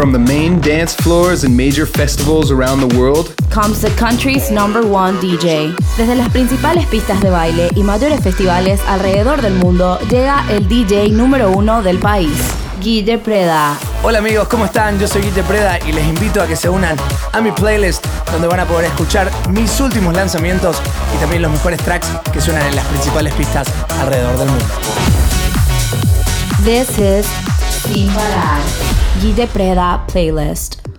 From the main dance floors and major festivals around the world comes the country's number one DJ. Desde las principales pistas de baile y mayores festivales alrededor del mundo llega el DJ número uno del país, Guille Preda. Hola amigos, ¿cómo están? Yo soy Guille Preda y les invito a que se unan a mi playlist donde van a poder escuchar mis últimos lanzamientos y también los mejores tracks que suenan en las principales pistas alrededor del mundo. This is Sin Parar, Guille Preda Playlist.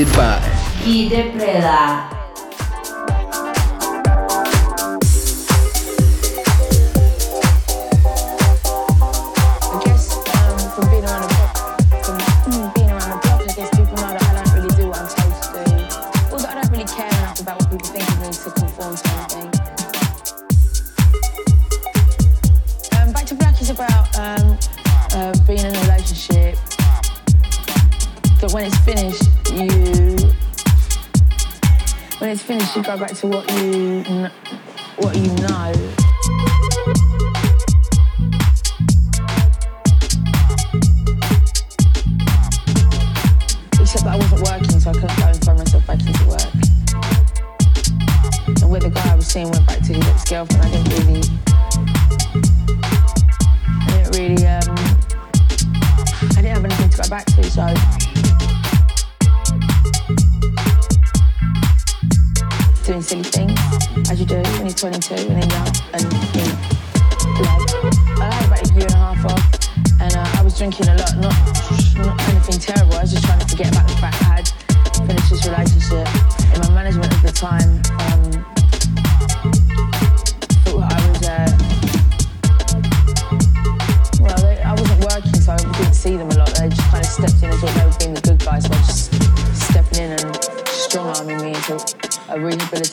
By Guille Should go back to what you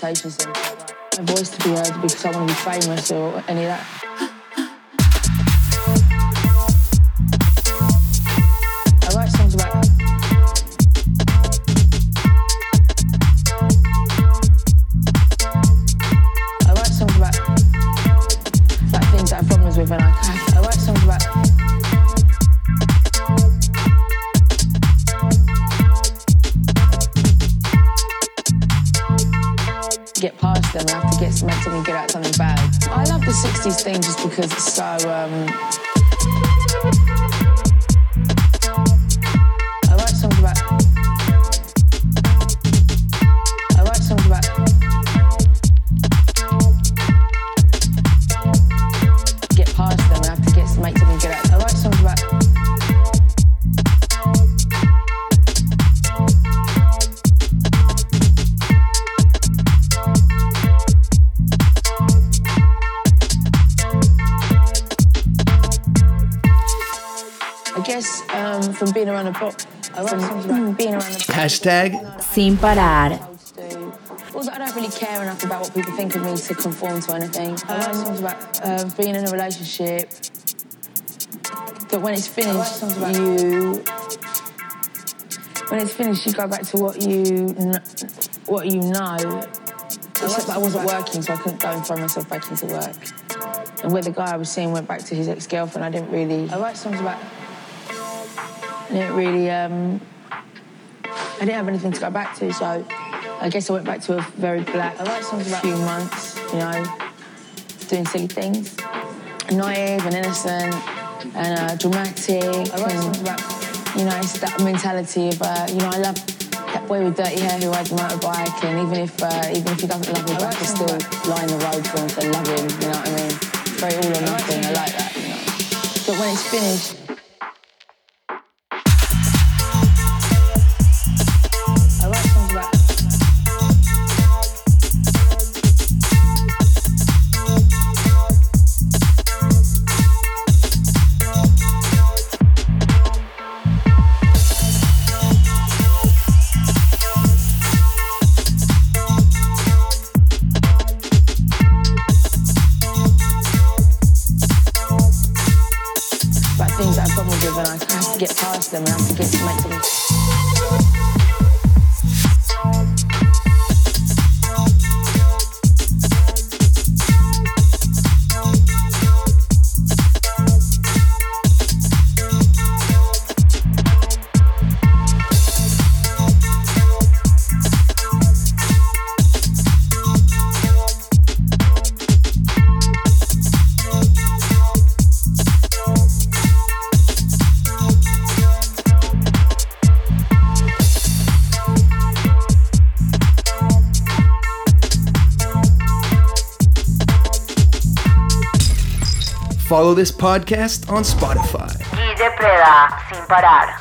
rehabilitation centre. My voice to be heard because I want to be famous or any of that. Hashtag Sin Parar. Also, I don't really care enough about what people think of me to conform to anything. I write songs about uh, being in a relationship. But when it's finished, you when it's finished, you go back to what you what you know. Except that I wasn't working, so I couldn't go and throw myself back into work. And where the guy I was seeing went back to his ex-girlfriend, I didn't really. I write songs about. I didn't really. Um, I didn't have anything to go back to, so I guess I went back to a very black. I write songs about a few months, you know, doing silly things, naive and innocent and uh, dramatic. I songs about, you know, it's that mentality of, uh, you know, I love that boy with dirty hair who rides a motorbike, and even if uh, even if he doesn't love me back, I still line the road for him to love him. You know what I mean? Very all or nothing. I like that. You know? But when it's finished, follow this podcast on Spotify. Y depreda sin parar.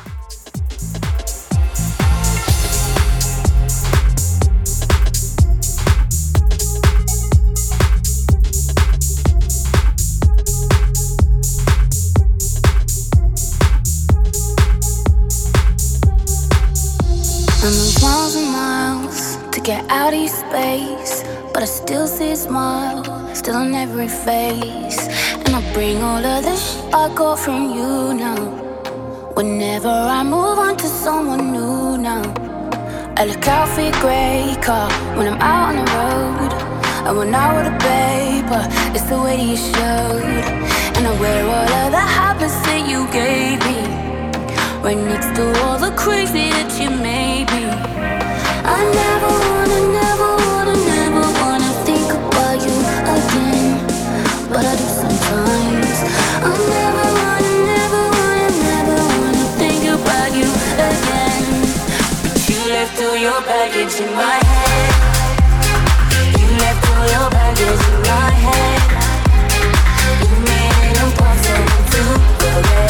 get out of space, but I still see a smile, still on every face. And I bring all of the shit I got from you now. Whenever I move on to someone new now, I look out for your grey car when I'm out on the road. And when I with a paper, it's the way that you showed. And I wear all of the habits that you gave me, right next to all the crazy that you made me. I never wanna, never wanna, never wanna think about you again, but I do in my head. You left all your baggage in my head. You made impossible to.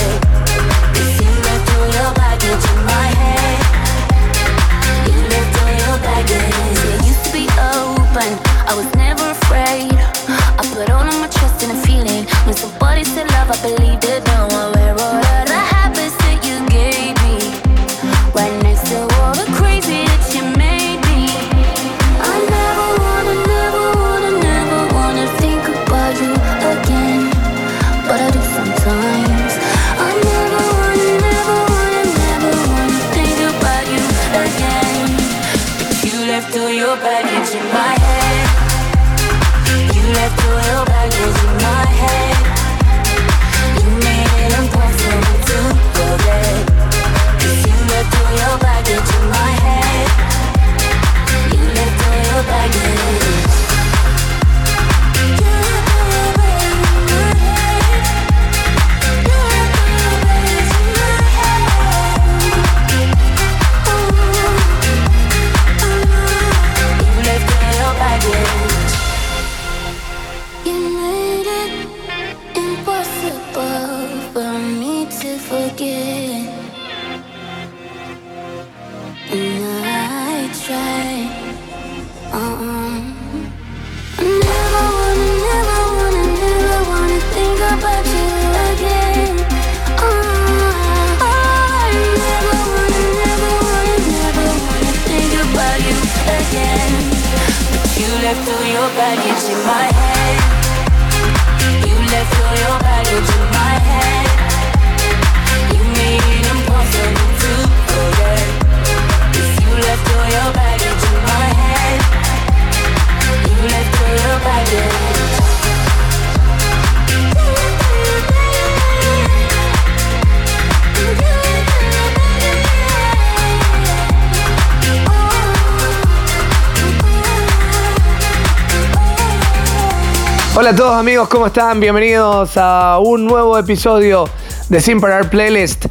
Hola a todos amigos, ¿cómo están? Bienvenidos a un nuevo episodio de Sin Parar Playlist.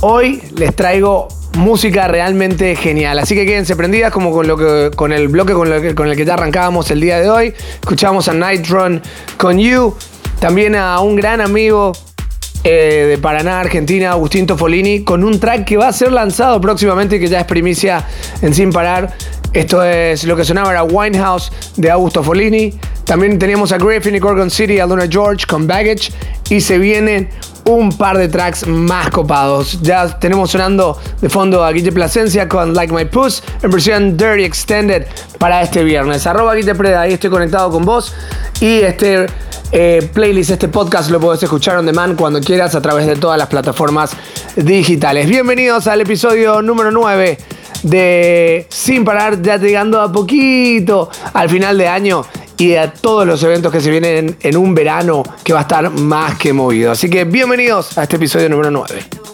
Hoy les traigo música realmente genial, así que quédense prendidas como con, lo con el bloque con, lo que- con el que ya arrancábamos el día de hoy. Escuchamos a Nitron con You, también a un gran amigo eh, de Paraná, Argentina, Agustín Tofolini, con un track que va a ser lanzado próximamente y que ya es primicia en Sin Parar. Esto es lo que sonaba era Winehouse de Augusto Folini. También teníamos a Griffin y Gorgon City, a Luna George con Baggage. Y se vienen un par de tracks más copados. Ya tenemos sonando de fondo a Guille Plasencia con Like My Puss en versión Dirty Extended para este viernes. Arroba Guille Preda, ahí estoy conectado con vos. Y este eh, playlist, este podcast lo podés escuchar on demand cuando quieras a través de todas las plataformas digitales. Bienvenidos al episodio número 9 de Sin Parar, ya llegando a poquito al final de año y a todos los eventos que se vienen en un verano que va a estar más que movido. Así que bienvenidos a este episodio número 9.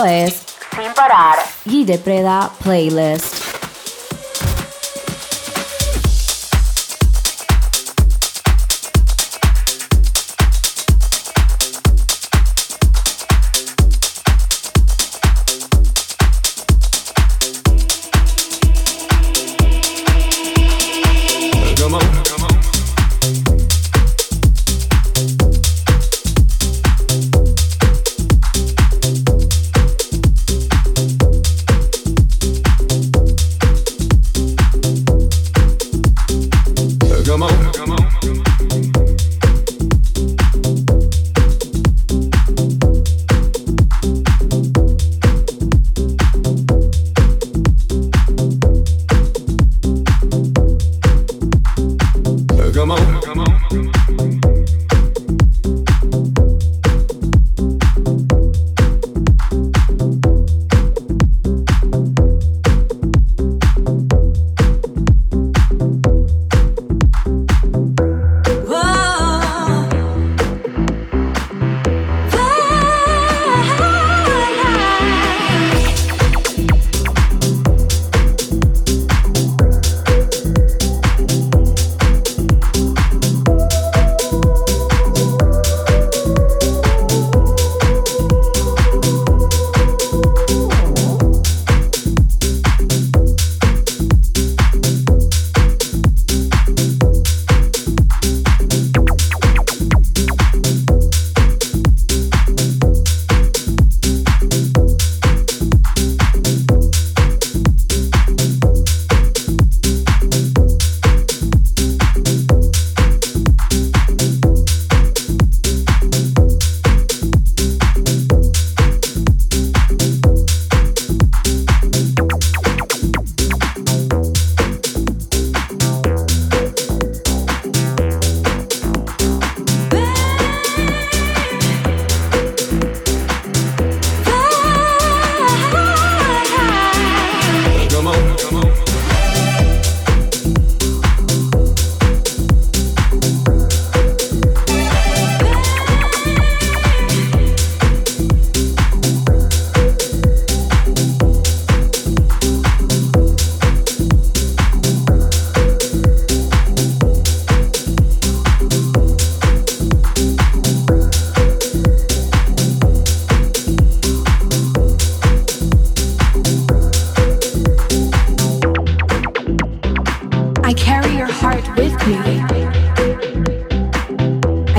Sin Parar Guille Preda Playlist.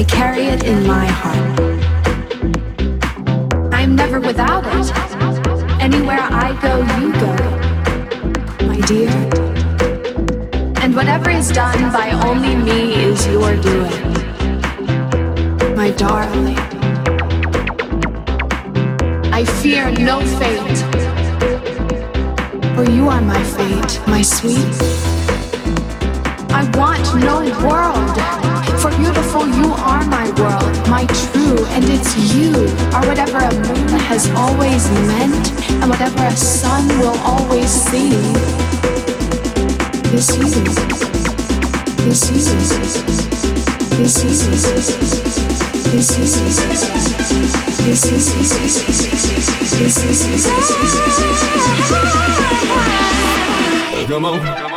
I carry it in my heart. I'm never without it. Anywhere I go, you go, my dear. And whatever is done by only me is your doing, my darling. I fear no fate, for you are my fate, my sweet. I want no world. For beautiful, you are my world, my true, and it's you. Are whatever a moon has always meant and whatever a sun will always see. This is This is This is This is This is This is Come on.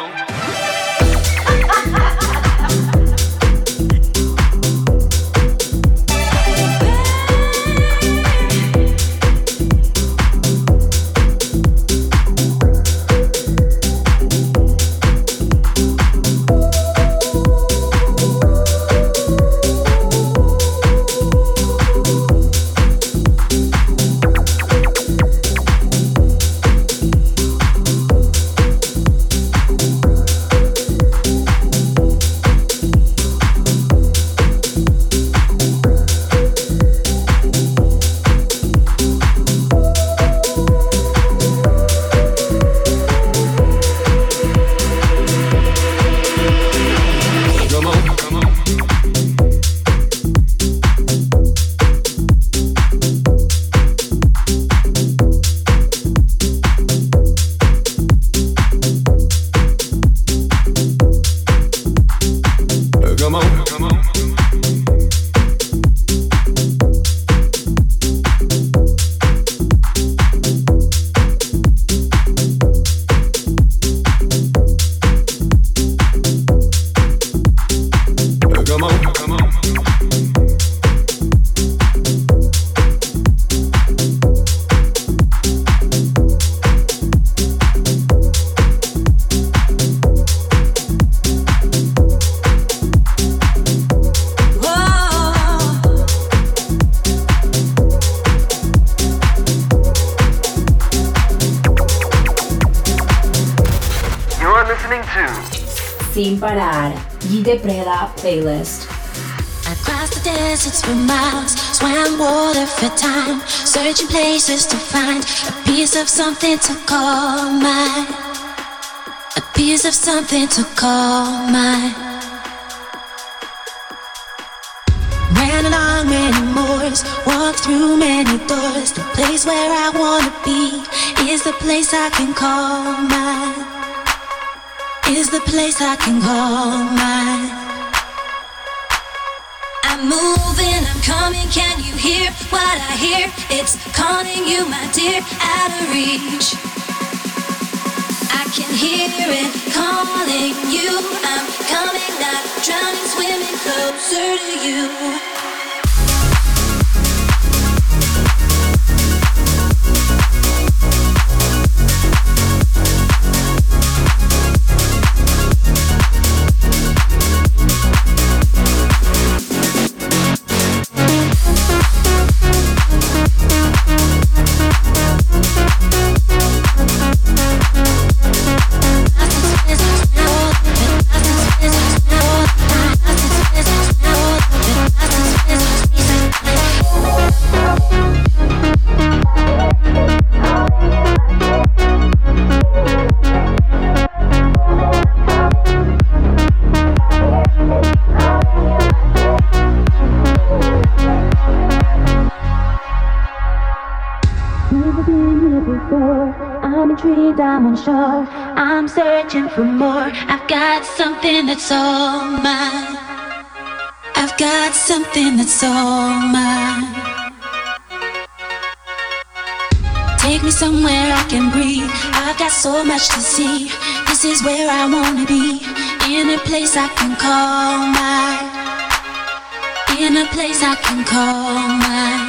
Playlist. I crossed the deserts for miles, swam water for time, searching places to find a piece of something to call mine. A piece of something to call mine. Ran along many moors, walked through many doors. The place where I wanna be is the place I can call mine. Is the place I can call mine. Coming, can you hear what I hear? It's calling you, my dear, out of reach. I can hear it calling you. I'm coming, not drowning, swimming closer to you. Searching for more. I've got something that's all mine. I've got something that's all mine. Take me somewhere I can breathe. I've got so much to see. This is where I wanna be. In a place I can call mine. In a place I can call mine.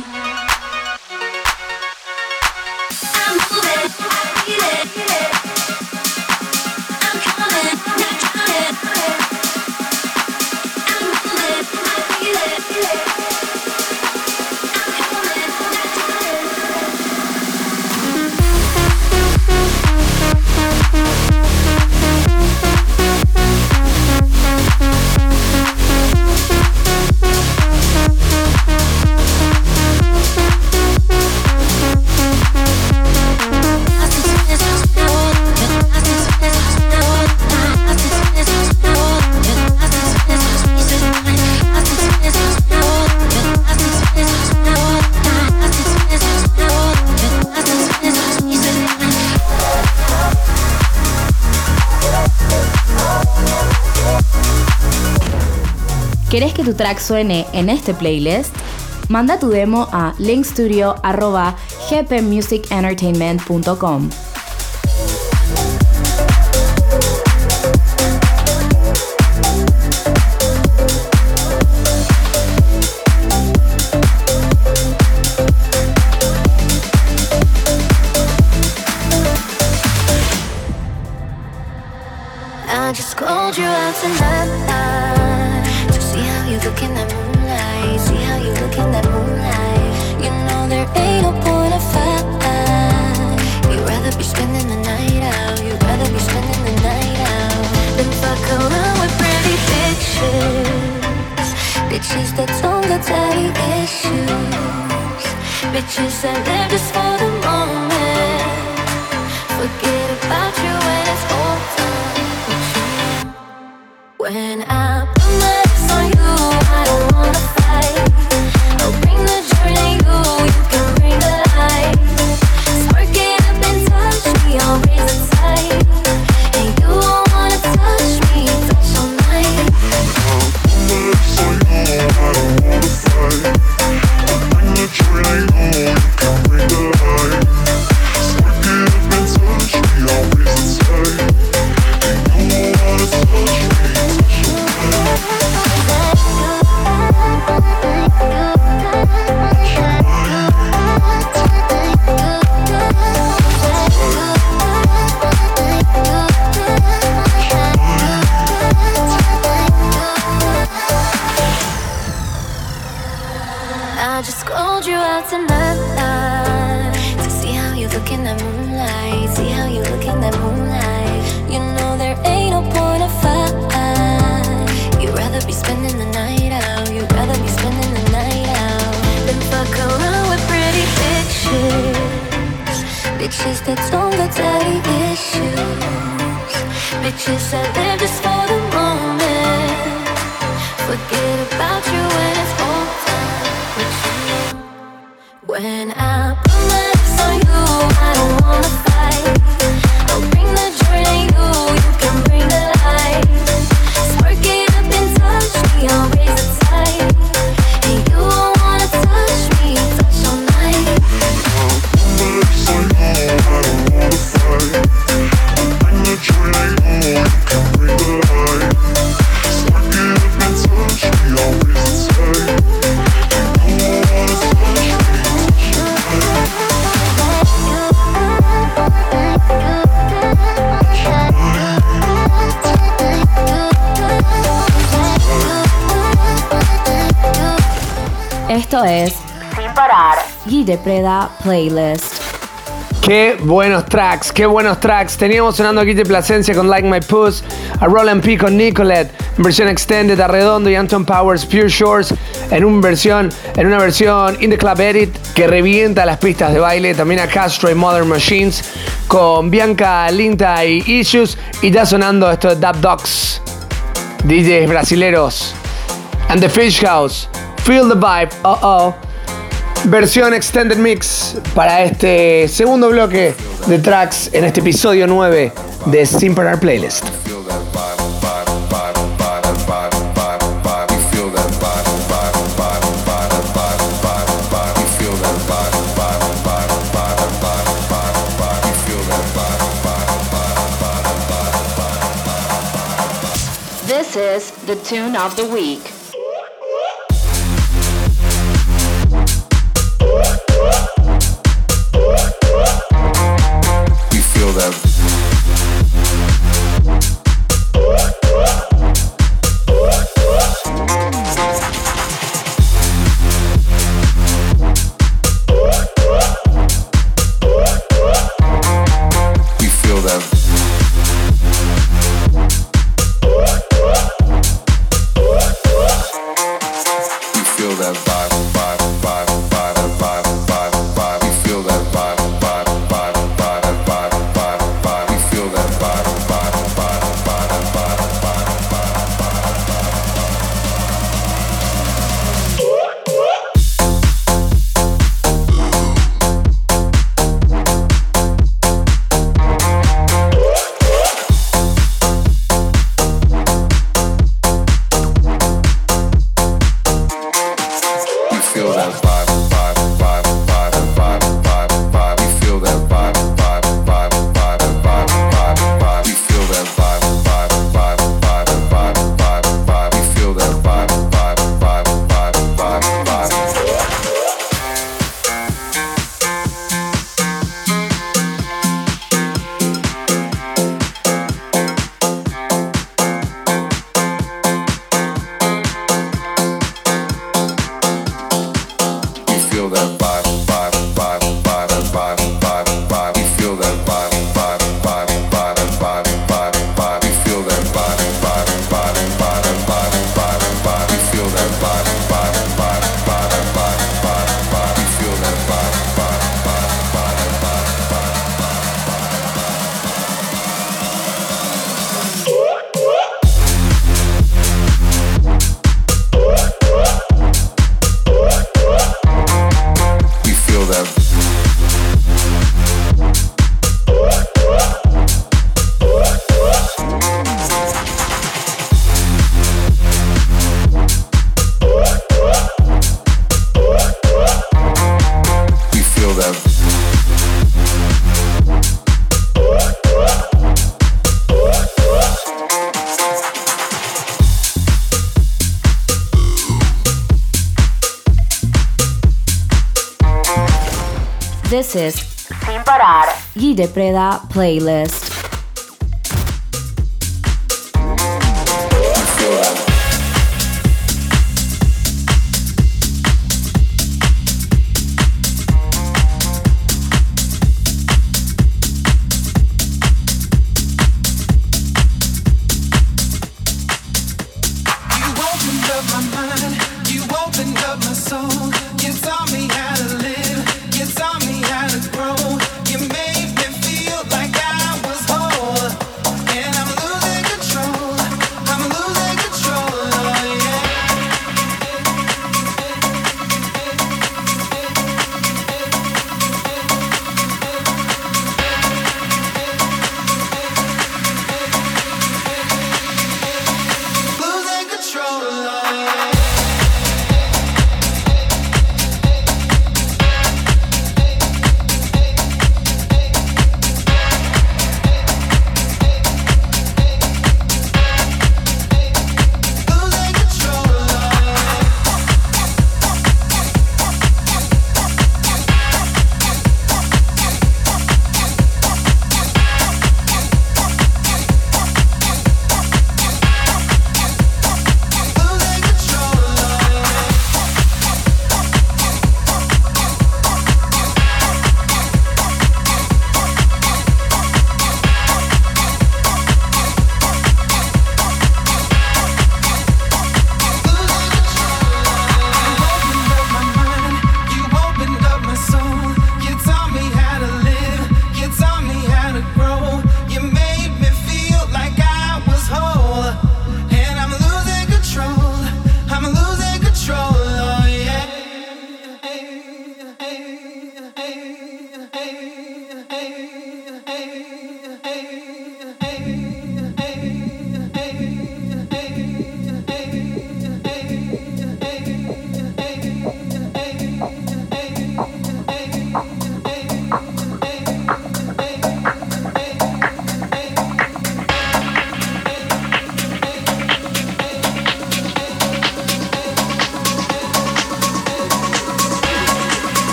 ¿Querés que tu track suene en este playlist? Manda tu demo a linkstudio.gpmusicentertainment.com. moonlight. See how you look in that moonlight. You know there ain't no point of fight. You'd rather be spending the night out. You'd rather be spending the night out than fuck around with pretty bitches. Bitches that don't got daddy issues. Bitches that live just for the moment. Forget about you when it's over. When I don't wanna fight. es Sin Parar Guille Preda Playlist. Qué buenos tracks, qué buenos tracks. Teníamos sonando aquí de Placencia con Like My Puss, a Roland P con Nicolette, en versión extended a Redondo y Anton Powers Pure Shores, en, un versión, en una versión In The Club Edit que revienta las pistas de baile. También a Castro y Modern Machines con Bianca, Linta y Issues. Y ya sonando esto de Dub Dogs, DJs brasileros, and The Fish House. Feel the Vibe, oh oh. Versión Extended Mix para este segundo bloque de tracks en este episodio 9 de Simple Playlist. This is the tune of the week. Depreda Playlist.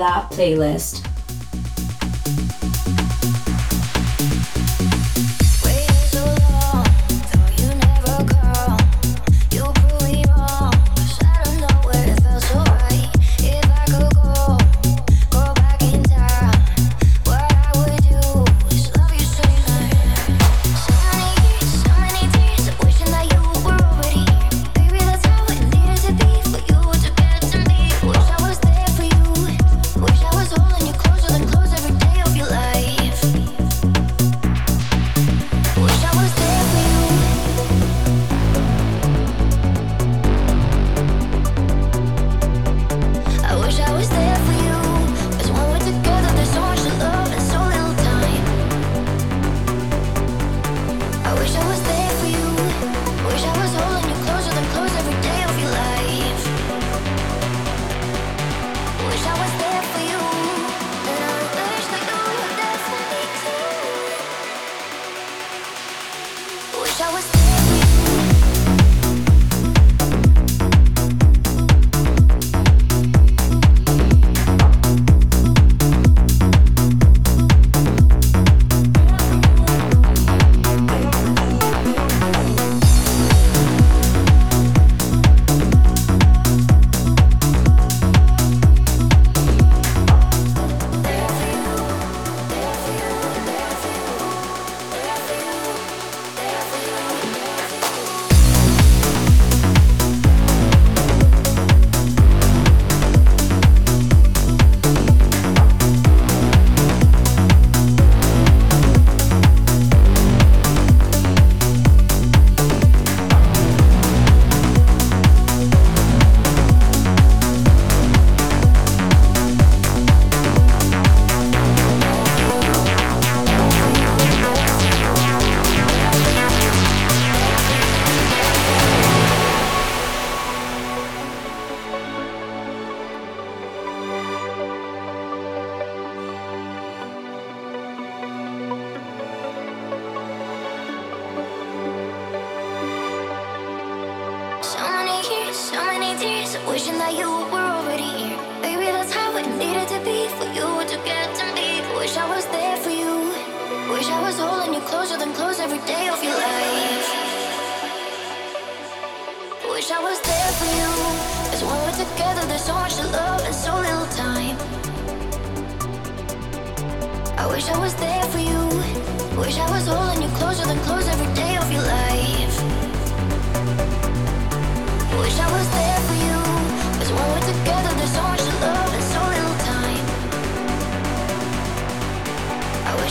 That Out playlist.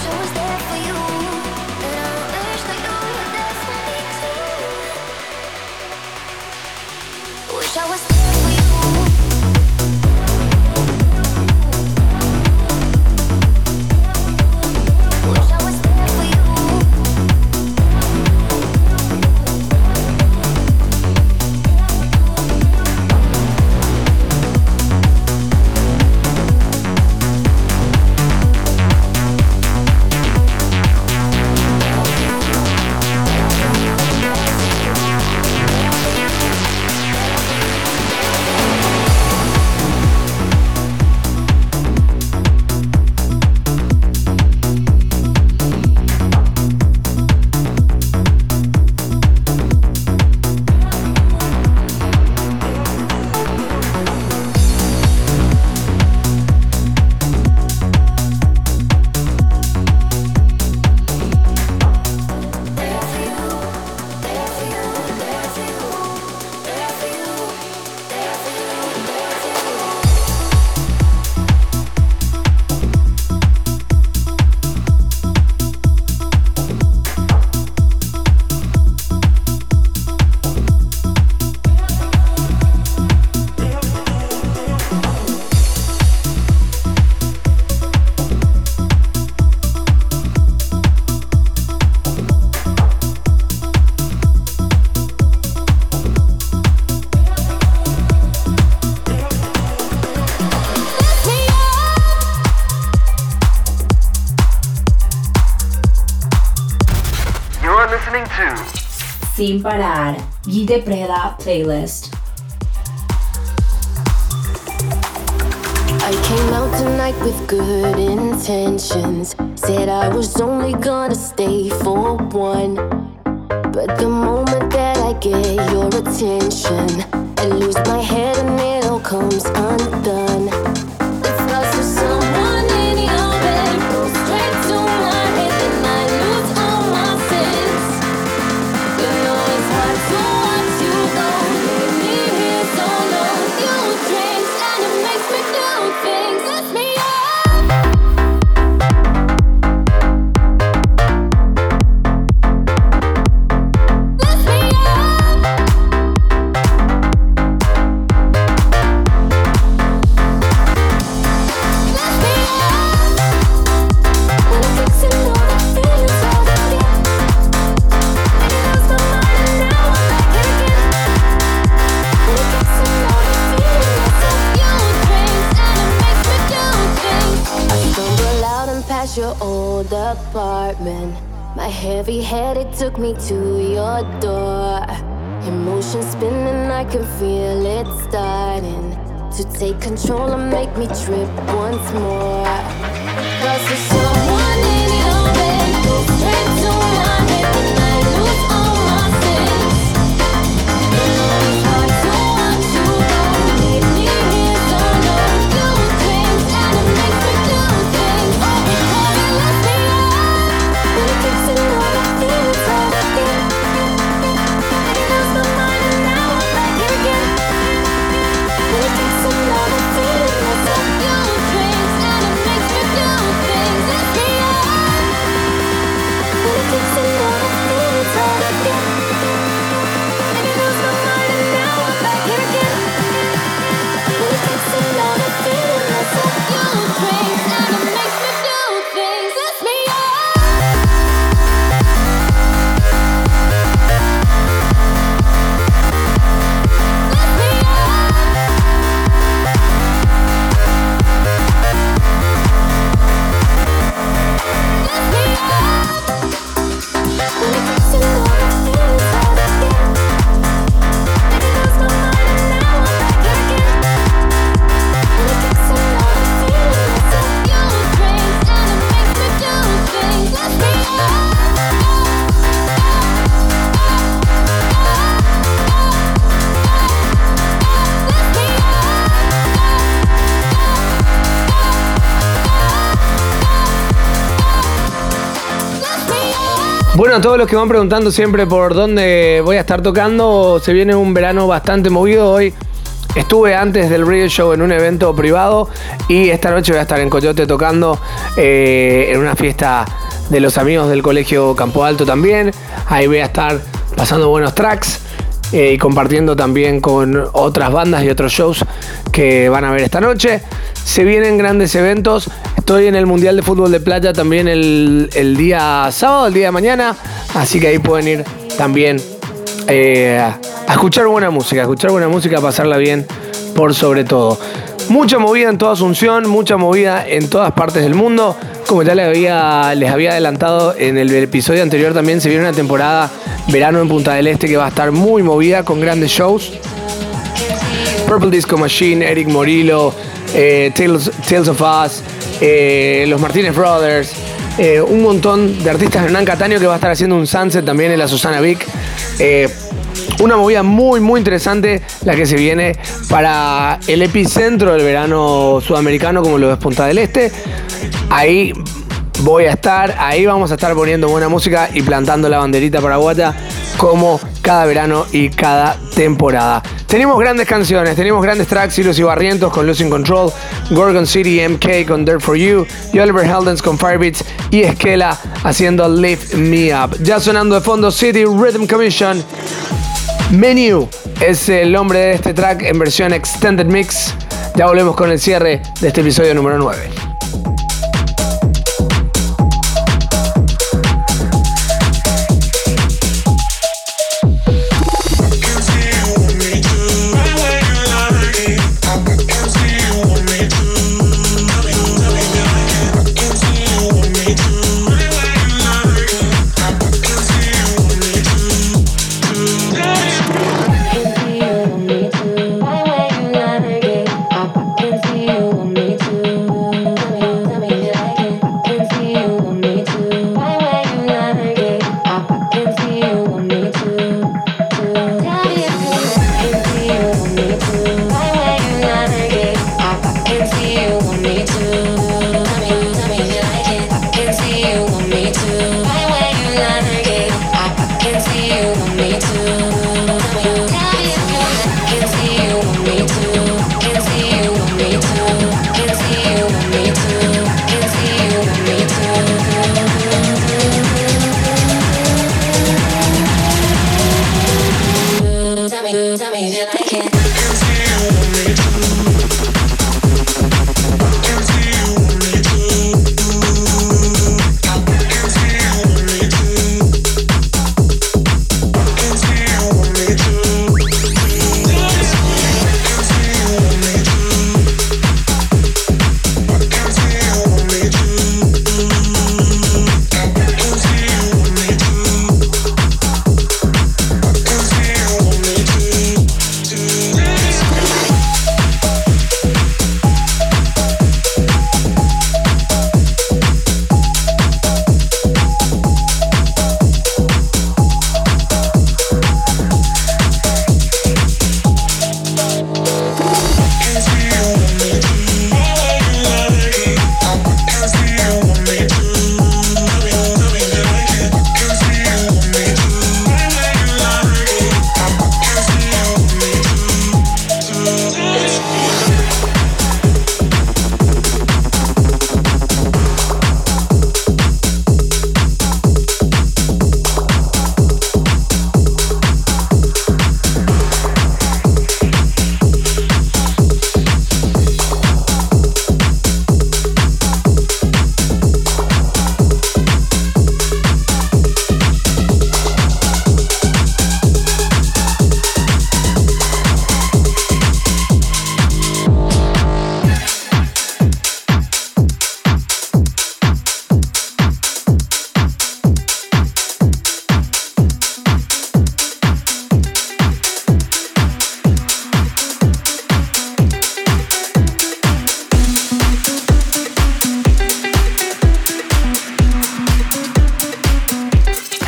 always Sin parar. Guille Preda Playlist. I came out tonight with good intentions. Said I was only gonna stay for one. But the moment that I get your attention, I lose my head and it all comes undone. Took me to your door. Emotions spinning, I can feel it starting to take control and make me trip once more. Cause a todos los que van preguntando siempre por dónde voy a estar tocando, se viene un verano bastante movido hoy. Estuve antes del radio show en un evento privado y esta noche voy a estar en Coyote tocando eh, en una fiesta de los amigos del colegio Campo Alto también. Ahí voy a estar pasando buenos tracks eh, y compartiendo también con otras bandas y otros shows que van a ver esta noche. Se vienen grandes eventos. Estoy en el Mundial de Fútbol de Playa también el, el día sábado, el día de mañana. Así que ahí pueden ir también eh, a escuchar buena música, a escuchar buena música, a pasarla bien por sobre todo. Mucha movida en toda Asunción, mucha movida en todas partes del mundo. Como ya les había, les había adelantado en el episodio anterior, también se viene una temporada verano en Punta del Este que va a estar muy movida con grandes shows. Purple Disco Machine, Eric Morillo, eh, Tales, Tales of Us, eh, los Martínez Brothers, eh, un montón de artistas. Hernán Cataño que va a estar haciendo un sunset también en la Susana Vic. Eh, una movida muy, muy interesante la que se viene para el epicentro del verano sudamericano, como lo es Punta del Este. Ahí voy a estar, ahí vamos a estar poniendo buena música y plantando la banderita paraguaya como cada verano y cada temporada. Tenemos grandes canciones, tenemos grandes tracks, Hilos y Barrientos con Losing Control, Gorgon City MK con There For You, y Oliver Heldens con Firebeats y Esquela haciendo Lift Me Up. Ya sonando de fondo City Rhythm Commission. Menu es el nombre de este track en versión Extended Mix. Ya volvemos con el cierre de este episodio número 9. tell me, tell me if you like it.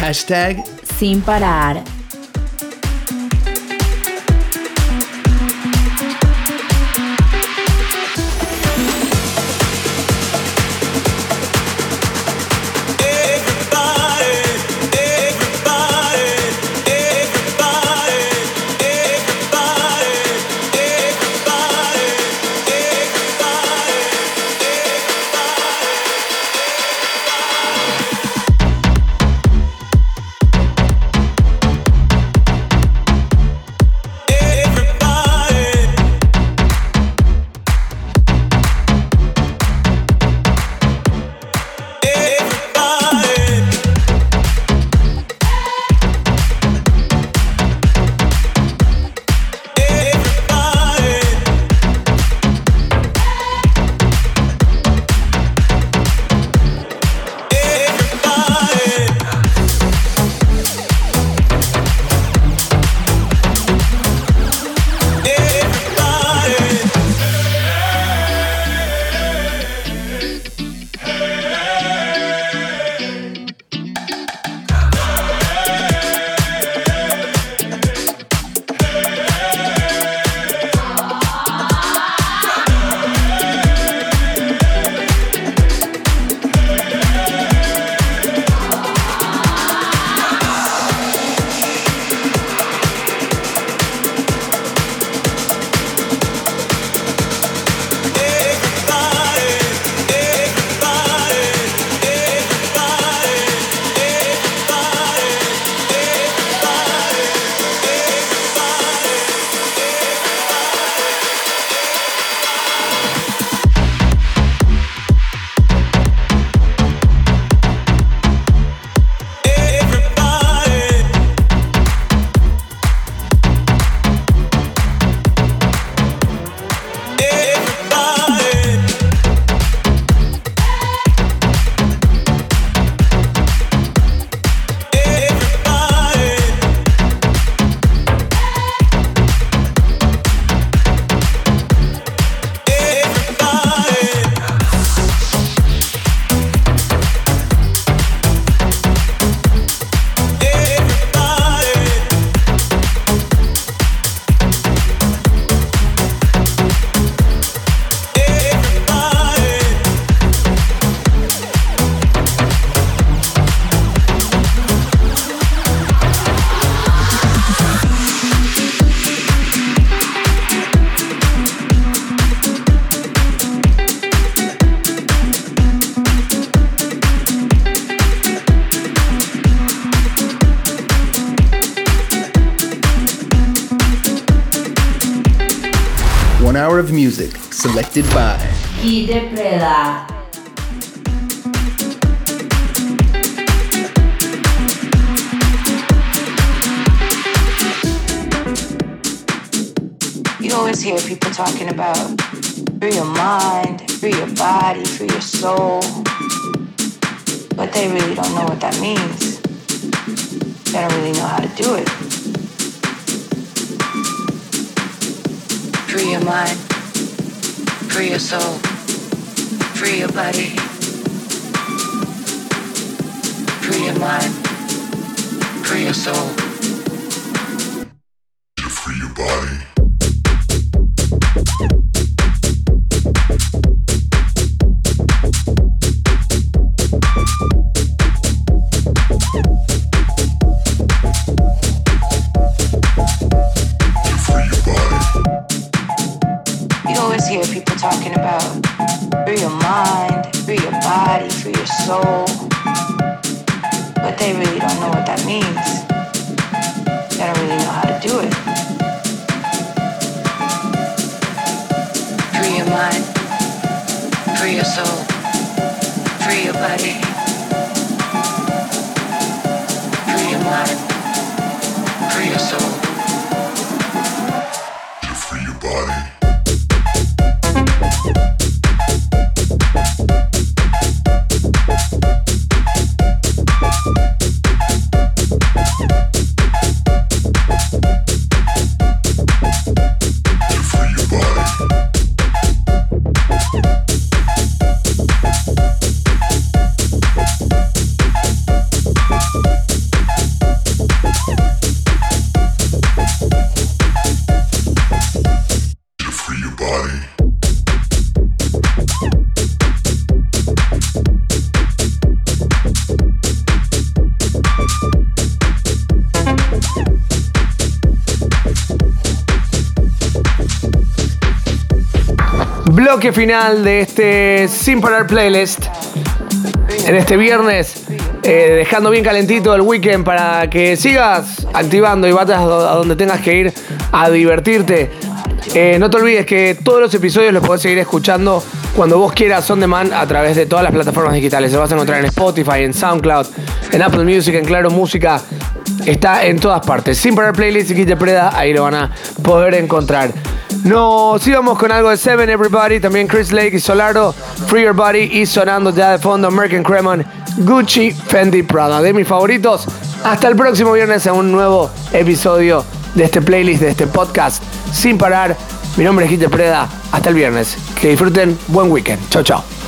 Hashtag Sem Parar. soul, free your body, free your mind, free your soul. Final de este Sin Parar Playlist. En este viernes, eh, dejando bien calentito el weekend para que sigas activando y vayas a donde tengas que ir a divertirte. Eh, no te olvides que todos los episodios los podés seguir escuchando cuando vos quieras on demand a través de todas las plataformas digitales. Se vas a encontrar en Spotify, en SoundCloud, en Apple Music, en Claro Música. Está en todas partes. Sin parar playlist y Quite Preda, ahí lo van a poder encontrar. Nos íbamos con algo de Seven Everybody, también Chris Lake y Solaro, Free Your Body y sonando ya de fondo American Cremon, Gucci, Fendi, Prada. De mis favoritos. Hasta el próximo viernes en un nuevo episodio de este playlist, de este podcast. Sin parar. Mi nombre es Quite Preda. Hasta el viernes. Que disfruten. Buen weekend. Chao, chao.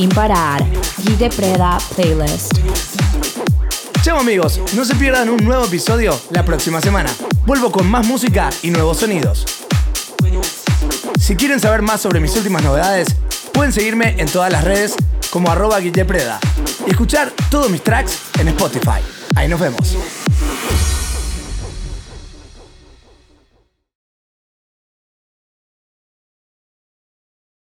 Sin Parar, Guille Preda Playlist. Chao amigos, no se pierdan un nuevo episodio la próxima semana. Vuelvo con más música y nuevos sonidos. Si quieren saber más sobre mis últimas novedades, pueden seguirme en todas las redes como arroba y escuchar todos mis tracks en Spotify. Ahí nos vemos.